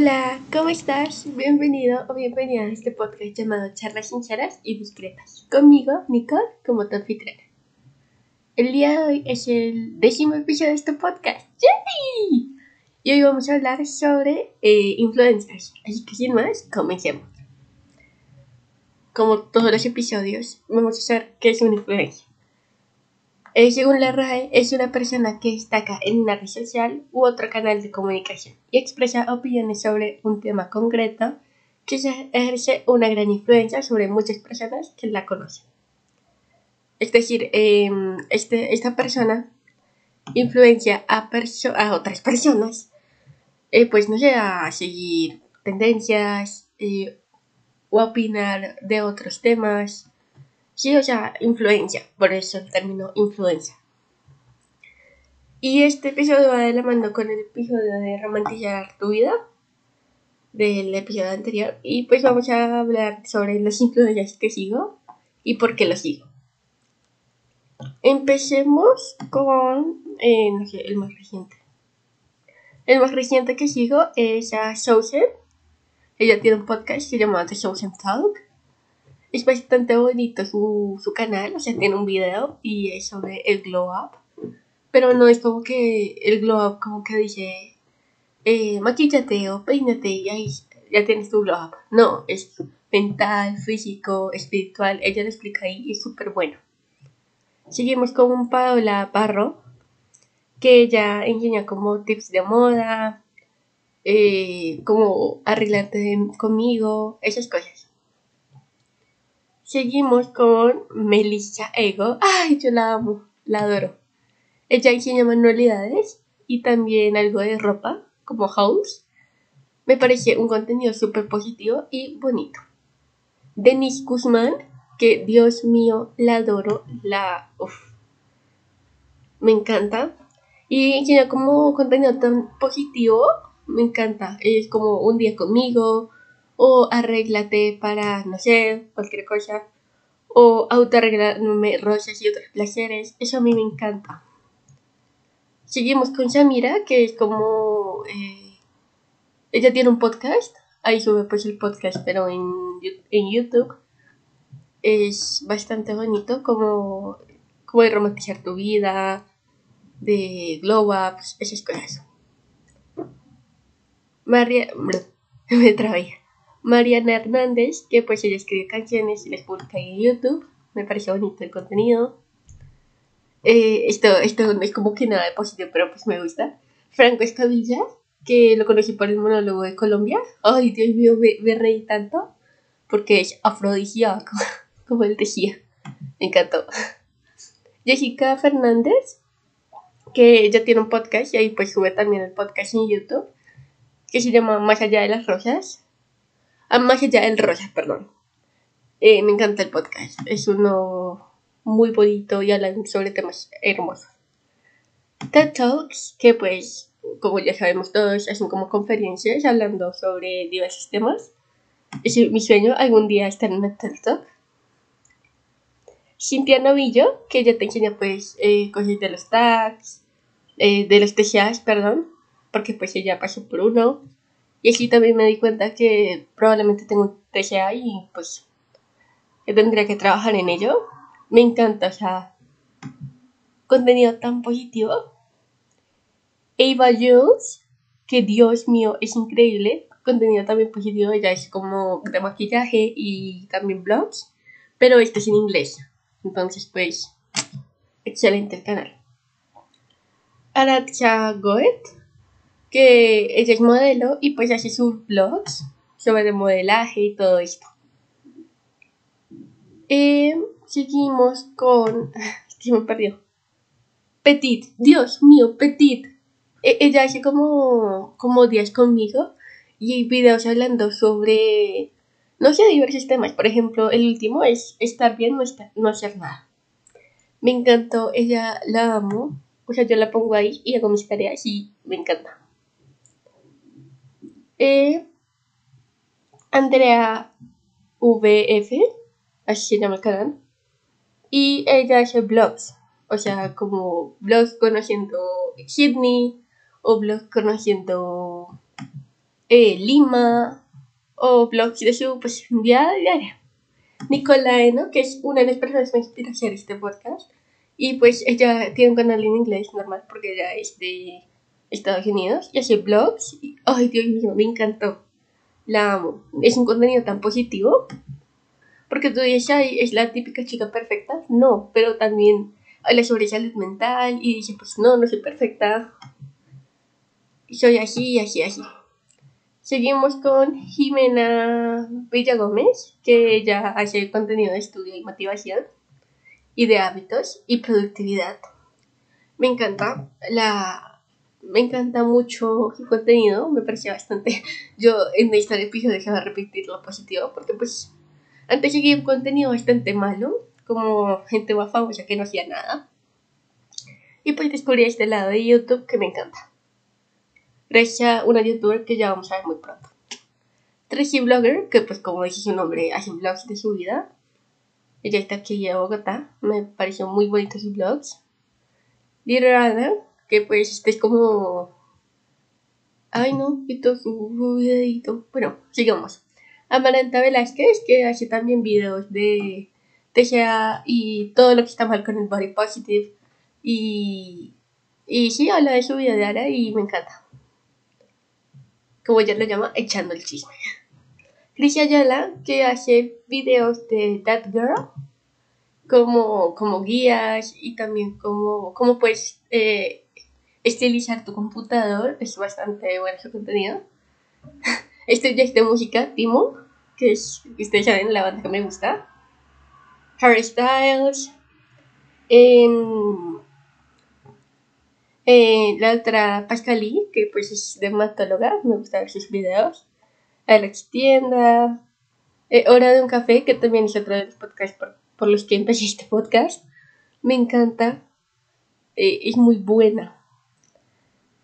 Hola, ¿cómo estás? Bienvenido o bienvenida a este podcast llamado Charlas Sinceras y Discretas. Conmigo, Nicole, como tu anfitriona. El día de hoy es el décimo episodio de este podcast. ¡Yay! Y hoy vamos a hablar sobre eh, influencers. Así que sin más, comencemos. Como todos los episodios, vamos a ver qué es una influencia. Eh, según la RAE, es una persona que destaca en una red social u otro canal de comunicación y expresa opiniones sobre un tema concreto que ejerce una gran influencia sobre muchas personas que la conocen. Es decir, em, este, esta persona influencia a, otras personas, eh, pues a seguir tendencias eh, o a opinar de otros temas Sí, o sea, influencia, por eso el término influencia. Y este episodio va de la mano con el episodio de romantizar tu vida del episodio anterior y pues vamos a hablar sobre las influencias que sigo y por qué las sigo. Empecemos con, eh, no sé, el más reciente. El más reciente que sigo es a Sousen. Ella tiene un podcast que se llama The Sousen Talk es bastante bonito su, su canal, o sea, tiene un video y es sobre el glow up. Pero no es como que el glow up como que dice, eh, maquillate o peínate y ahí ya tienes tu glow up. No, es mental, físico, espiritual. Ella lo explica ahí y es súper bueno. Seguimos con Paola Parro, que ella enseña como tips de moda, eh, como arreglarte conmigo, esas cosas. Seguimos con Melissa Ego. Ay, yo la amo, la adoro. Ella enseña manualidades y también algo de ropa, como house. Me parece un contenido súper positivo y bonito. Denise Guzmán, que Dios mío, la adoro, la... Uf, me encanta. Y enseña como contenido tan positivo, me encanta. Es como un día conmigo, o arréglate para, no sé, cualquier cosa, o autoarreglarme rosas y otros placeres, eso a mí me encanta. Seguimos con Samira, que es como, eh, ella tiene un podcast, ahí sube pues el podcast, pero en, en YouTube es bastante bonito, como, como de romantizar tu vida, de glow ups, esas cosas. María, me trabé. Mariana Hernández, que pues ella escribe canciones y les publica en YouTube. Me pareció bonito el contenido. Eh, esto, esto es como que nada de positivo, pero pues me gusta. Franco Escabilla, que lo conocí por el monólogo de Colombia. Ay, Dios mío, me, reí tanto porque es afrodisíaco, como él decía. Me encantó. Jessica Fernández, que ella tiene un podcast y ahí pues sube también el podcast en YouTube, que se llama Más allá de las rosas. Ah, más allá del rosa, perdón. Eh, me encanta el podcast. Es uno muy bonito y hablan sobre temas hermosos. TED Talks, que pues, como ya sabemos todos, hacen como conferencias hablando sobre diversos temas. Es mi sueño algún día estar en una TED Talk. Cintia Novillo, que ya te enseña pues eh, cosas de los tags, eh, de los TCAs, perdón, porque pues ella pasó por uno. Y así también me di cuenta que probablemente tengo un TCA y pues que tendría que trabajar en ello. Me encanta, o sea, contenido tan positivo. Ava Jules, que Dios mío, es increíble. Contenido también positivo, ella es como de maquillaje y también blogs, pero este es en inglés. Entonces, pues, excelente el canal. Aratcha Goet, que ella es modelo y pues hace sus blogs sobre modelaje y todo esto. Eh, seguimos con... ¿Qué me perdió? Petit, Dios mío, Petit. E, ella hace como, como días conmigo y videos hablando sobre, no sé, diversos temas. Por ejemplo, el último es estar bien, no, estar, no hacer nada. Me encantó, ella la amo. O sea, yo la pongo ahí y hago mis tareas y me encanta. Andrea VF, así se llama el canal, y ella hace blogs, o sea, como blogs conociendo Sydney o blogs conociendo eh, Lima o blogs de su pues, vida diaria. Nicolae, ¿no? Que es una de las personas que me inspira a hacer este podcast. Y pues ella tiene un canal en inglés normal porque ella es de Estados Unidos y hace blogs. Y, ay, Dios mío, me encantó. La amo. Es un contenido tan positivo. Porque tú dices, ay, es la típica chica perfecta. No, pero también habla sobre salud mental y dice, pues no, no soy perfecta. Soy así, así, así. Seguimos con Jimena Villagómez, que ella hace contenido de estudio y motivación y de hábitos y productividad. Me encanta la me encanta mucho su contenido, me parece bastante. Yo en este episodio dejaba repetir lo positivo porque pues antes llegué un contenido bastante malo, como gente más famosa que no hacía nada. Y pues descubrí este lado de YouTube que me encanta. Gracias una youtuber que ya vamos a ver muy pronto. Tracy Blogger, que pues como dije su nombre, hace vlogs de su vida. Ella está aquí en Bogotá, me pareció muy bonito sus vlogs. Little que pues este es como... Ay no, quito su videito. Bueno, sigamos. Amaranta Velázquez, que hace también videos de TGA y todo lo que está mal con el body positive. Y, y sí, habla de su vida de Ara y me encanta. Como ella lo llama, echando el chisme. Cris Ayala, que hace videos de That Girl, como, como guías y también como, como pues eh, estilizar tu computador. Es bastante bueno su contenido. Este es de música, Timo, que es, ustedes saben, la banda que me gusta. Harry Styles. Eh, la otra Pascalí, que pues es dermatóloga, me gusta ver sus videos. Alex Tienda. Eh, Hora de un café, que también es otro de los podcasts por, los que empecé este podcast. Me encanta. Eh, es muy buena.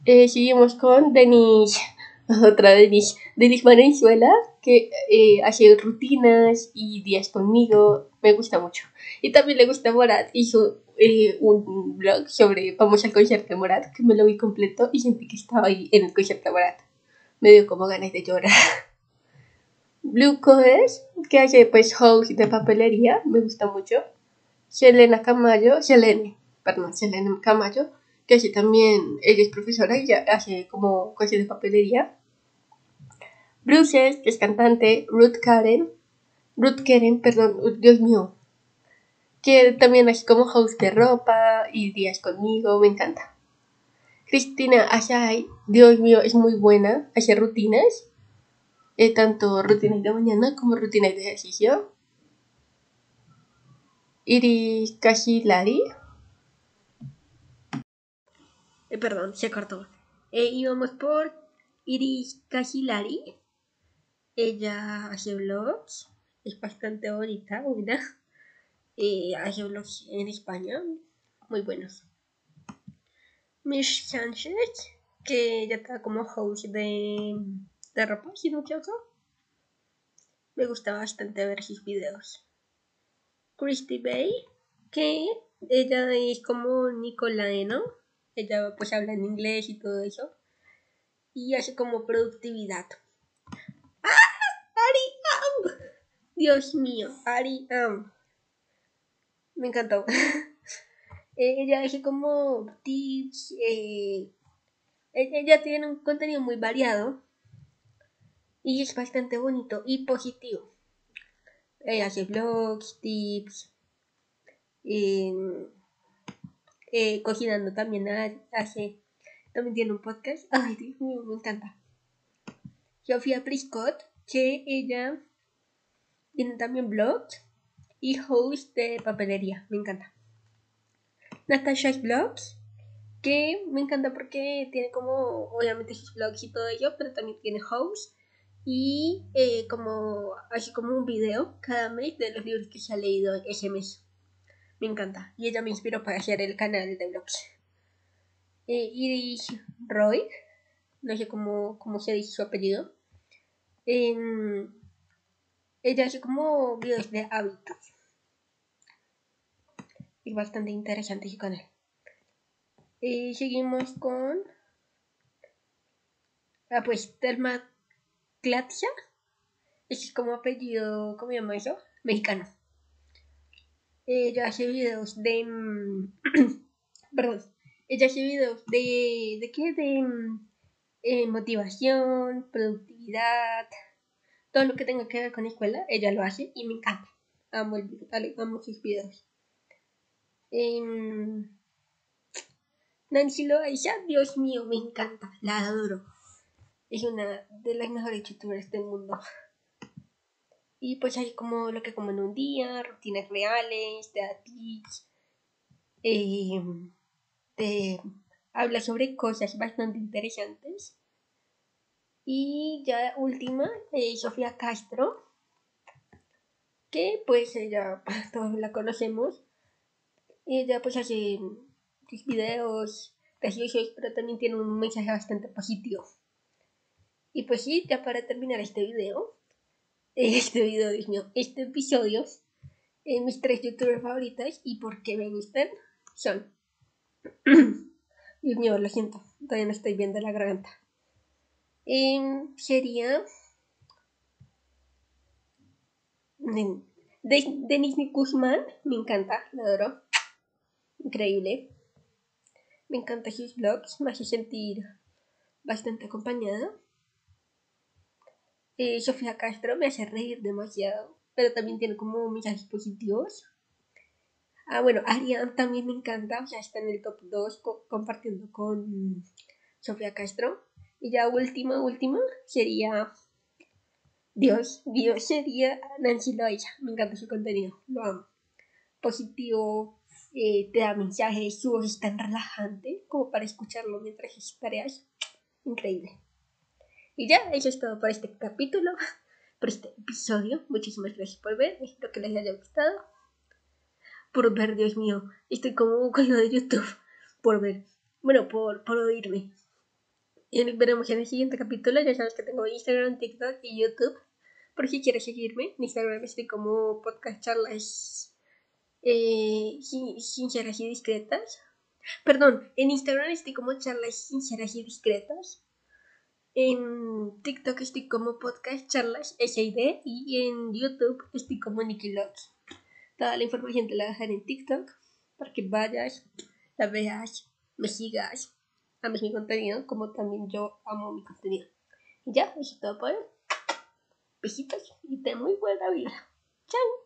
Seguimos con Denis otra Denis, Denis Valenzuela, que eh, hace rutinas y días conmigo, me gusta mucho. Y también le gusta Morat, hizo eh, un blog sobre Vamos al concierto de Morat, que me lo vi completo y sentí que estaba ahí en el concierto de Morat. Me dio como ganas de llorar. Blue Codes, que hace pues host de papelería, me gusta mucho. Selena Camayo, Selene, perdón, Selena Camayo, que hace también, ella es profesora y hace como cosas de papelería. Bruce, que es cantante, Ruth Karen, Ruth Karen, perdón, Dios mío, que también hace como host de ropa y días conmigo, me encanta. Cristina Ashai, Dios mío, es muy buena, hace rutinas, eh, tanto rutinas de mañana como rutinas de ejercicio. Iris Kashilari, eh, perdón, se cortó. Eh, íbamos por Iris Cajilari. Ella hace vlogs. Es bastante bonita, buena. Eh, hace vlogs en España. Muy buenos. Mish Sánchez, que ella está como host de, de ropa, si no me Me gusta bastante ver sus videos. Christy Bay, que ella es como Nicolae, ¿no? Ella pues habla en inglés y todo eso. Y hace como productividad. ¡Ah! ¡Ari! Dios mío, Ari Am. Me encantó. ella hace como tips. Eh, ella tiene un contenido muy variado. Y es bastante bonito y positivo. Ella hace vlogs, tips. Eh, eh, cocinando también hace, también tiene un podcast. Ay, Dios mío, me encanta. Sofía Priscott, que ella tiene también blogs y host de papelería, me encanta. Natasha's Blogs, que me encanta porque tiene como, obviamente sus blogs y todo ello, pero también tiene host y eh, como, así como un video cada mes de los libros que se ha leído ese mes. Me encanta. Y ella me inspiró para hacer el canal de vlogs. Eh, Roy, no sé cómo, cómo se dice su apellido. ella hace como videos de hábitos. Es bastante interesante su canal. Y seguimos con. Ah, pues Telma Clatia. Es como apellido, ¿cómo llama eso? Mexicano. Ella hace videos de... Mm, perdón. Ella hace videos de... ¿De qué? De mm, eh, motivación, productividad, todo lo que tenga que ver con la escuela, ella lo hace y me encanta. Amo, el, amo sus videos. Eh, Nancy Loaiza, Dios mío, me encanta, la adoro. Es una de las mejores youtubers del mundo. Y pues hay como lo que como en un día, rutinas reales, de tips, eh, te habla sobre cosas bastante interesantes. Y ya última, eh, Sofía Castro, que pues ella todos la conocemos. Ella pues hace sus videos graciosos, pero también tiene un mensaje bastante positivo. Y pues sí, ya para terminar este video, este video, Dios mío, este episodio, eh, mis tres youtubers favoritas y por qué me gustan son. Dios mío, lo siento, todavía no estoy viendo la garganta. Eh, sería. Denise Guzmán, me encanta, la adoro. Increíble. Me encantan sus vlogs, me hace sentir bastante acompañada. Sofía Castro me hace reír demasiado, pero también tiene como mensajes positivos. Ah, bueno, Ariane también me encanta, o sea, está en el top 2 compartiendo con Sofía Castro. Y ya última, última, sería Dios, Dios sería Nancy Loaiza. Me encanta su contenido, lo amo. Positivo, eh, te da mensajes, su voz es tan relajante como para escucharlo mientras haces tareas. Increíble. Y ya, eso es todo por este capítulo, por este episodio. Muchísimas gracias por ver, espero que les haya gustado. Por ver, Dios mío, estoy como con lo de YouTube. Por ver, bueno, por, por oírme. Y veremos en el siguiente capítulo. Ya sabes que tengo Instagram, TikTok y YouTube. Por si quieres seguirme, en Instagram estoy como podcast charlas eh, sinceras y discretas. Perdón, en Instagram estoy como charlas sinceras y discretas. En TikTok estoy como podcast charlas SID y en YouTube estoy como Nicky Toda la información te la dejaré en TikTok para que vayas, la veas, me sigas, ames mi contenido como también yo amo mi contenido. Y ya, eso es todo por hoy. Besitos y de muy buena vida. Chao.